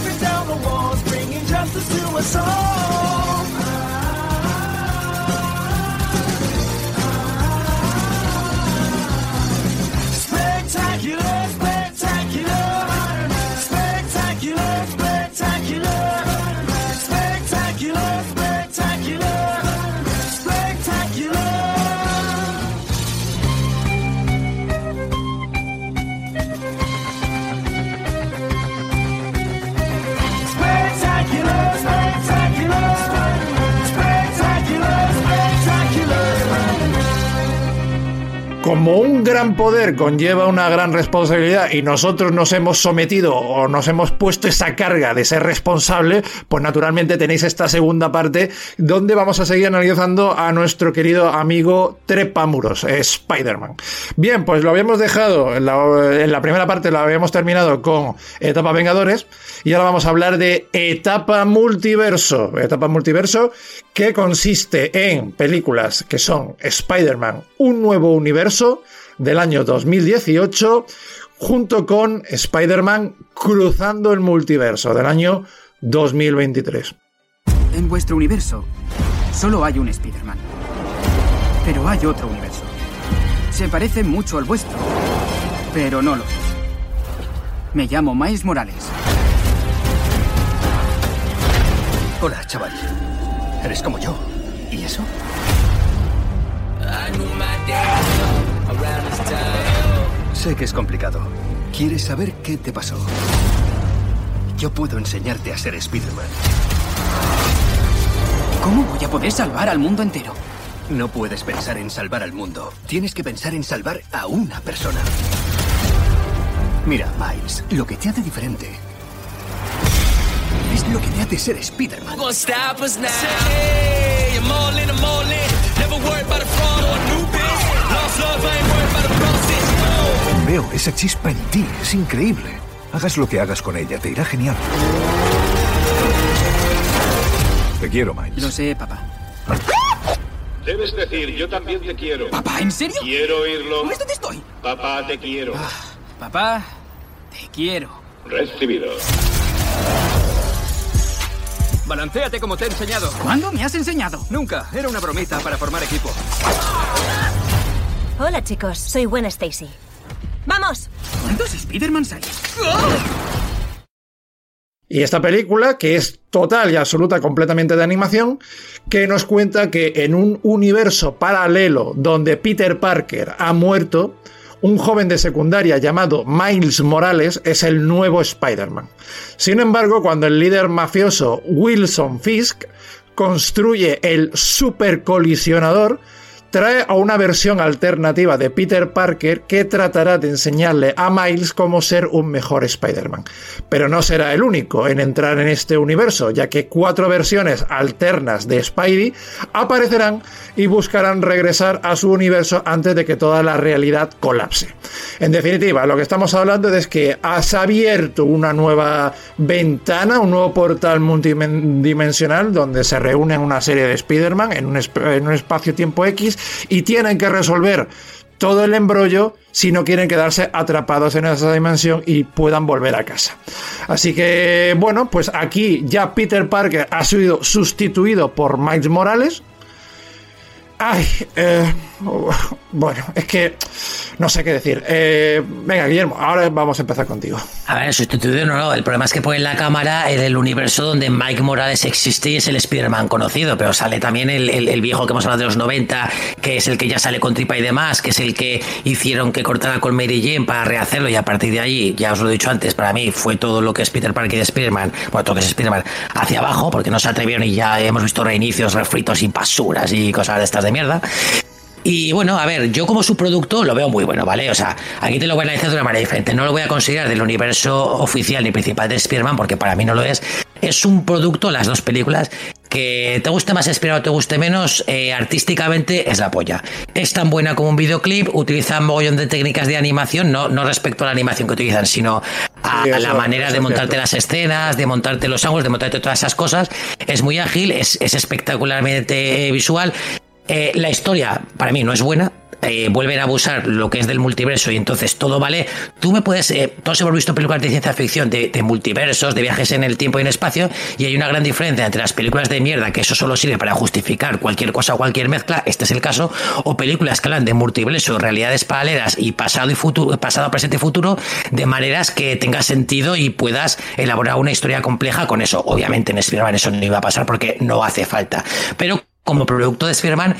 racing down the walls, bringing justice to us all. Como un gran poder conlleva una gran responsabilidad y nosotros nos hemos sometido o nos hemos puesto esa carga de ser responsable, pues naturalmente tenéis esta segunda parte donde vamos a seguir analizando a nuestro querido amigo Trepamuros, eh, Spider-Man. Bien, pues lo habíamos dejado, en la, en la primera parte lo habíamos terminado con Etapa Vengadores y ahora vamos a hablar de Etapa Multiverso. Etapa Multiverso que consiste en películas que son Spider-Man, un nuevo universo del año 2018, junto con Spider-Man cruzando el multiverso del año 2023. En vuestro universo solo hay un Spider-Man. Pero hay otro universo. Se parece mucho al vuestro, pero no lo es. Me llamo Miles Morales. Hola, chaval. Eres como yo. ¿Y eso? Sé que es complicado. ¿Quieres saber qué te pasó? Yo puedo enseñarte a ser Spider-Man. ¿Cómo voy a poder salvar al mundo entero? No puedes pensar en salvar al mundo. Tienes que pensar en salvar a una persona. Mira, Miles, lo que te hace diferente es lo que te hace ser Spider-Man. Veo esa chispa en ti, es increíble. Hagas lo que hagas con ella, te irá genial. Te quiero, Miles. Lo sé, papá. Debes decir, yo también te quiero. ¿Papá, en serio? Quiero oírlo. ¿Ves dónde estoy? Papá, te quiero. Papá, te quiero. Recibido. Balancéate como te he enseñado. ¿Cuándo me has enseñado? Nunca. Era una bromita para formar equipo. Hola chicos, soy Gwen Stacy. ¡Vamos! ¿Cuántos Spider-Mans hay? Y esta película, que es total y absoluta completamente de animación, que nos cuenta que en un universo paralelo donde Peter Parker ha muerto, un joven de secundaria llamado Miles Morales es el nuevo Spider-Man. Sin embargo, cuando el líder mafioso Wilson Fisk construye el supercolisionador, trae a una versión alternativa de Peter Parker que tratará de enseñarle a Miles cómo ser un mejor Spider-Man. Pero no será el único en entrar en este universo, ya que cuatro versiones alternas de Spidey aparecerán y buscarán regresar a su universo antes de que toda la realidad colapse. En definitiva, lo que estamos hablando es que has abierto una nueva ventana, un nuevo portal multidimensional donde se reúnen una serie de Spider-Man en un, en un espacio-tiempo X y tienen que resolver todo el embrollo si no quieren quedarse atrapados en esa dimensión y puedan volver a casa. Así que, bueno, pues aquí ya Peter Parker ha sido sustituido por Miles Morales. Ay, eh, bueno, es que no sé qué decir. Eh, venga, Guillermo, ahora vamos a empezar contigo. A ver, sustituido no, no. El problema es que pone en la cámara el, el universo donde Mike Morales existe y es el Spider-Man conocido, pero sale también el viejo que hemos hablado de los 90, que es el que ya sale con tripa y demás, que es el que hicieron que cortara con Mary Jane para rehacerlo y a partir de ahí, ya os lo he dicho antes, para mí fue todo lo que es Peter Parker y Spider-Man, bueno, todo lo que es Spider-Man hacia abajo, porque no se atrevieron y ya hemos visto reinicios, refritos y basuras y cosas de estas de mierda. Y bueno, a ver, yo como subproducto lo veo muy bueno, ¿vale? O sea, aquí te lo voy a analizar de una manera diferente. No lo voy a considerar del universo oficial ni principal de Spider-Man, porque para mí no lo es. Es un producto, las dos películas, que te guste más Spider-Man o te guste menos, eh, artísticamente es la polla. Es tan buena como un videoclip, utilizan mogollón de técnicas de animación, no, no respecto a la animación que utilizan, sino a, Sí, a eso- la manera de montarte cierto. las escenas, de montarte los ángulos, de montarte todas esas cosas. Es muy ágil, es, es espectacularmente visual. Eh, la historia, para mí, no es buena. Eh, vuelven a abusar lo que es del multiverso y entonces todo vale. Tú me puedes. Eh, todos hemos visto películas de ciencia ficción de, multiversos, de viajes en el tiempo y en espacio, y hay una gran diferencia entre las películas de mierda, que eso solo sirve para justificar cualquier cosa o cualquier mezcla, este es el caso, o películas que hablan de multiverso, realidades paralelas y pasado y futuro, pasado, presente y futuro, de maneras que tenga sentido y puedas elaborar una historia compleja con eso. Obviamente en Spider-Man eso no iba a pasar porque no hace falta. Pero como producto de Spider-Man,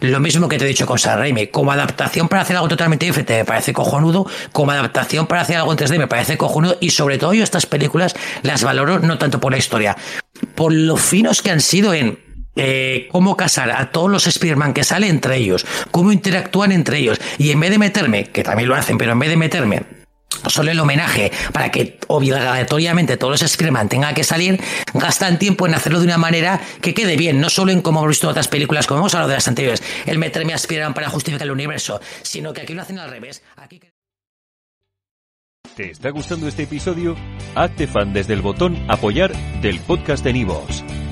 lo mismo que te he dicho con Sam Raimi, como adaptación para hacer algo totalmente diferente me parece cojonudo, como adaptación para hacer algo en 3D me parece cojonudo. Y sobre todo yo estas películas las valoro no tanto por la historia, por lo finos que han sido en eh, cómo casar a todos los Spider-Man que salen entre ellos, cómo interactúan entre ellos. Y en vez de meterme, que también lo hacen, pero en vez de meterme solo el homenaje para que obligatoriamente todos los Spider-Man tengan que salir, gastan tiempo en hacerlo de una manera que quede bien, no solo en como hemos visto otras películas, como hemos hablado de las anteriores, el meterme a Spider-Man para justificar el universo, sino que aquí lo hacen al revés. Aquí... ¿Te está gustando este episodio? Hazte fan desde el botón Apoyar del podcast de Nivos.